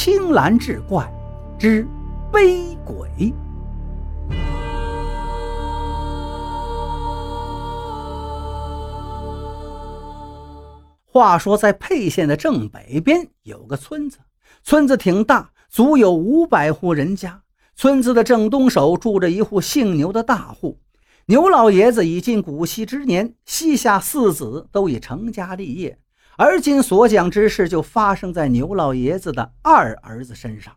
青蓝志怪之悲鬼。话说，在沛县的正北边有个村子，村子挺大，足有五百户人家。村子的正东首住着一户姓牛的大户，牛老爷子已近古稀之年，膝下四子都已成家立业。而今所讲之事，就发生在牛老爷子的二儿子身上。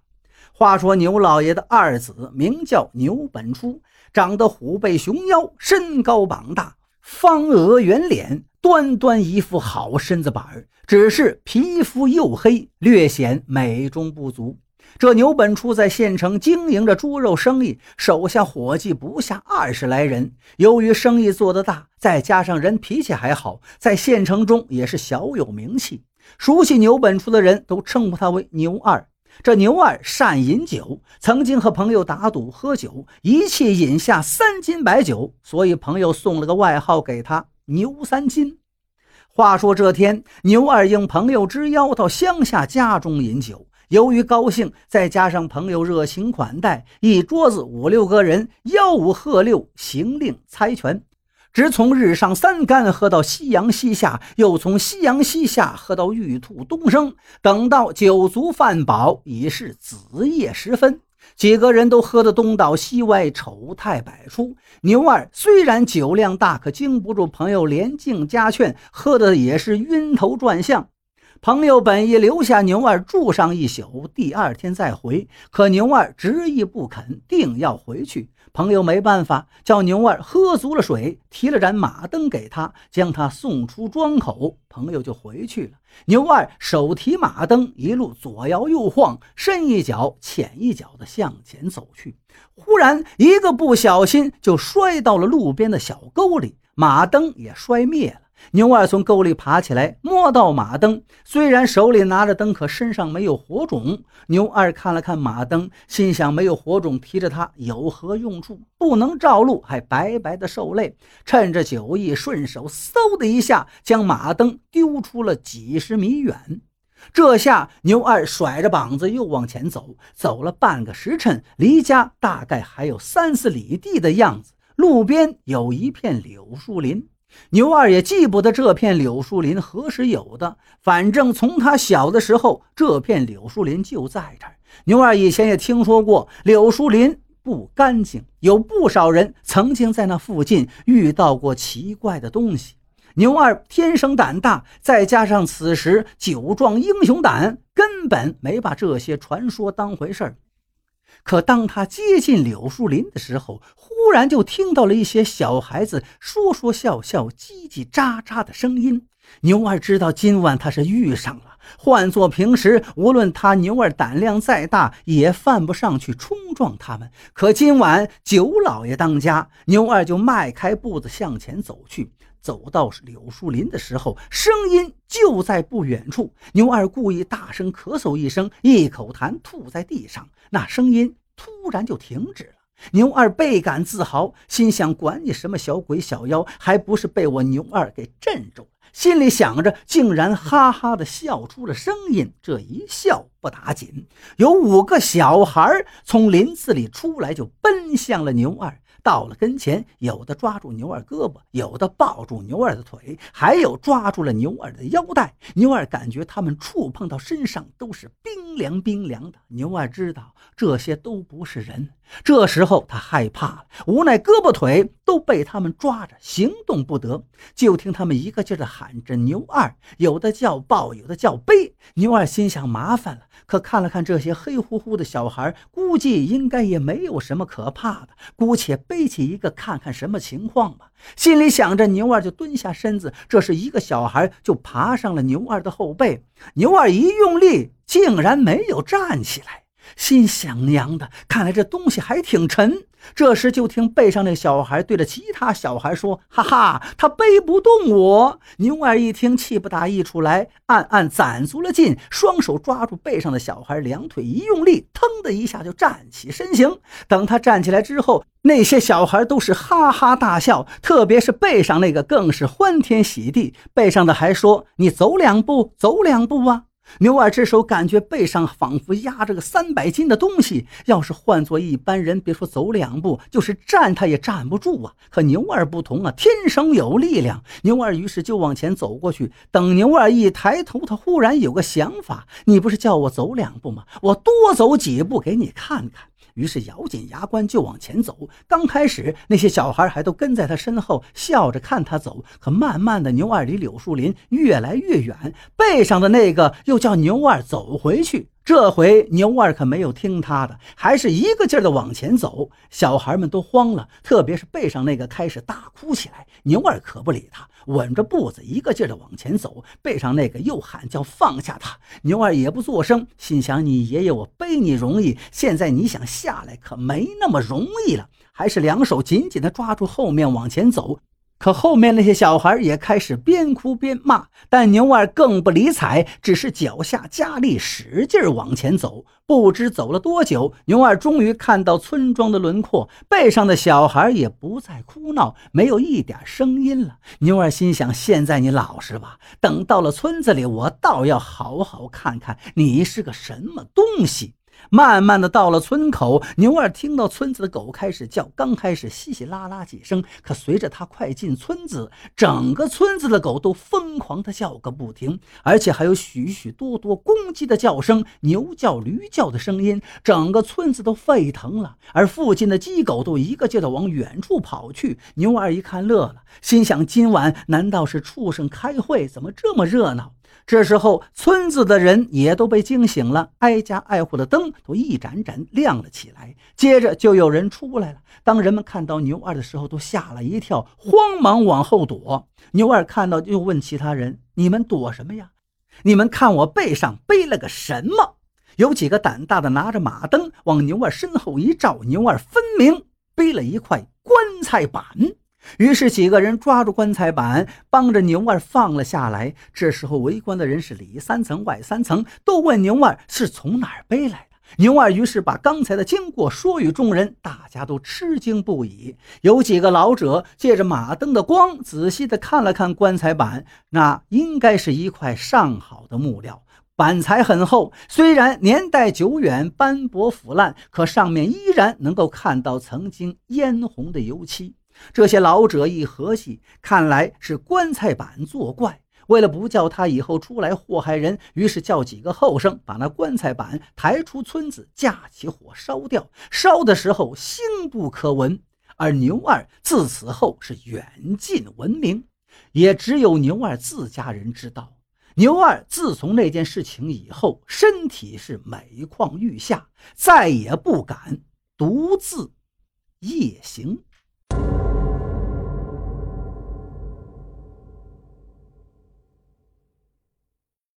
话说牛老爷的二子名叫牛本初，长得虎背熊腰，身高膀大，方额圆脸。端端一副好身子板儿，只是皮肤黝黑，略显美中不足。这牛本初在县城经营着猪肉生意，手下伙计不下二十来人。由于生意做得大，再加上人脾气还好，在县城中也是小有名气。熟悉牛本初的人都称呼他为牛二。这牛二善饮酒，曾经和朋友打赌喝酒，一气饮下三斤白酒，所以朋友送了个外号给他。牛三斤。话说这天，牛二应朋友之邀到乡下家中饮酒。由于高兴，再加上朋友热情款待，一桌子五六个人吆五喝六，行令猜拳，直从日上三竿喝到夕阳西下，又从夕阳西下喝到玉兔东升。等到酒足饭饱，已是子夜时分。几个人都喝得东倒西歪，丑态百出。牛二虽然酒量大，可经不住朋友连敬加劝，喝的也是晕头转向。朋友本意留下牛二住上一宿，第二天再回，可牛二执意不肯，定要回去。朋友没办法，叫牛二喝足了水，提了盏马灯给他，将他送出庄口。朋友就回去了。牛二手提马灯，一路左摇右晃，深一脚浅一脚地向前走去。忽然一个不小心，就摔到了路边的小沟里，马灯也摔灭了。牛二从沟里爬起来，摸到马灯，虽然手里拿着灯，可身上没有火种。牛二看了看马灯，心想：没有火种，提着它有何用处？不能照路，还白白的受累。趁着酒意，顺手嗖的一下，将马灯丢出了几十米远。这下牛二甩着膀子又往前走，走了半个时辰，离家大概还有三四里地的样子。路边有一片柳树林。牛二也记不得这片柳树林何时有的，反正从他小的时候，这片柳树林就在这儿。牛二以前也听说过柳树林不干净，有不少人曾经在那附近遇到过奇怪的东西。牛二天生胆大，再加上此时酒壮英雄胆，根本没把这些传说当回事儿。可当他接近柳树林的时候，忽然就听到了一些小孩子说说笑笑、叽叽喳喳的声音。牛二知道今晚他是遇上了。换做平时，无论他牛二胆量再大，也犯不上去冲撞他们。可今晚九老爷当家，牛二就迈开步子向前走去。走到柳树林的时候，声音就在不远处。牛二故意大声咳嗽一声，一口痰吐在地上，那声音突然就停止了。牛二倍感自豪，心想：管你什么小鬼小妖，还不是被我牛二给镇住了。心里想着，竟然哈哈的笑出了声音。这一笑不打紧，有五个小孩从林子里出来，就奔向了牛二。到了跟前，有的抓住牛二胳膊，有的抱住牛二的腿，还有抓住了牛二的腰带。牛二感觉他们触碰到身上都是冰凉冰凉的。牛二知道这些都不是人，这时候他害怕了，无奈胳膊腿都被他们抓着，行动不得。就听他们一个劲的喊着“牛二”，有的叫抱，有的叫背。牛二心想麻烦了，可看了看这些黑乎乎的小孩，估计应该也没有什么可怕的，姑且。背起一个看看什么情况吧，心里想着，牛二就蹲下身子，这是一个小孩就爬上了牛二的后背，牛二一用力，竟然没有站起来。心想娘的，看来这东西还挺沉。这时就听背上那小孩对着其他小孩说：“哈哈，他背不动我。”牛二一听，气不打一处来，暗暗攒足了劲，双手抓住背上的小孩，两腿一用力，腾的一下就站起身形。等他站起来之后，那些小孩都是哈哈大笑，特别是背上那个更是欢天喜地。背上的还说：“你走两步，走两步啊。”牛二只手感觉背上仿佛压着个三百斤的东西，要是换做一般人，别说走两步，就是站他也站不住啊。可牛二不同啊，天生有力量。牛二于是就往前走过去。等牛二一抬头，他忽然有个想法：你不是叫我走两步吗？我多走几步给你看看。于是咬紧牙关就往前走。刚开始那些小孩还都跟在他身后笑着看他走，可慢慢的牛二离柳树林越来越远，背上的那个又叫牛二走回去。这回牛二可没有听他的，还是一个劲儿的往前走。小孩们都慌了，特别是背上那个开始大哭起来。牛二可不理他，稳着步子一个劲儿的往前走。背上那个又喊叫放下他，牛二也不作声，心想你爷爷我背你容易，现在你想下来可没那么容易了，还是两手紧紧的抓住后面往前走。可后面那些小孩也开始边哭边骂，但牛二更不理睬，只是脚下加力，使劲往前走。不知走了多久，牛二终于看到村庄的轮廓，背上的小孩也不再哭闹，没有一点声音了。牛二心想：现在你老实吧，等到了村子里，我倒要好好看看你是个什么东西。慢慢的到了村口，牛二听到村子的狗开始叫，刚开始稀稀拉拉几声，可随着他快进村子，整个村子的狗都疯狂的叫个不停，而且还有许许多多公鸡的叫声、牛叫、驴叫的声音，整个村子都沸腾了。而附近的鸡狗都一个劲的往远处跑去。牛二一看乐了，心想：今晚难道是畜生开会？怎么这么热闹？这时候，村子的人也都被惊醒了，挨家挨户的灯都一盏盏亮了起来。接着就有人出来了。当人们看到牛二的时候，都吓了一跳，慌忙往后躲。牛二看到，又问其他人：“你们躲什么呀？你们看我背上背了个什么？”有几个胆大的拿着马灯往牛二身后一照，牛二分明背了一块棺材板。于是几个人抓住棺材板，帮着牛二放了下来。这时候围观的人是里三层外三层，都问牛二是从哪儿背来的。牛二于是把刚才的经过说与众人，大家都吃惊不已。有几个老者借着马灯的光，仔细地看了看棺材板，那应该是一块上好的木料，板材很厚，虽然年代久远、斑驳腐烂，可上面依然能够看到曾经嫣红的油漆。这些老者一合计，看来是棺材板作怪。为了不叫他以后出来祸害人，于是叫几个后生把那棺材板抬出村子，架起火烧掉。烧的时候星不可闻。而牛二自此后是远近闻名，也只有牛二自家人知道。牛二自从那件事情以后，身体是每况愈下，再也不敢独自夜行。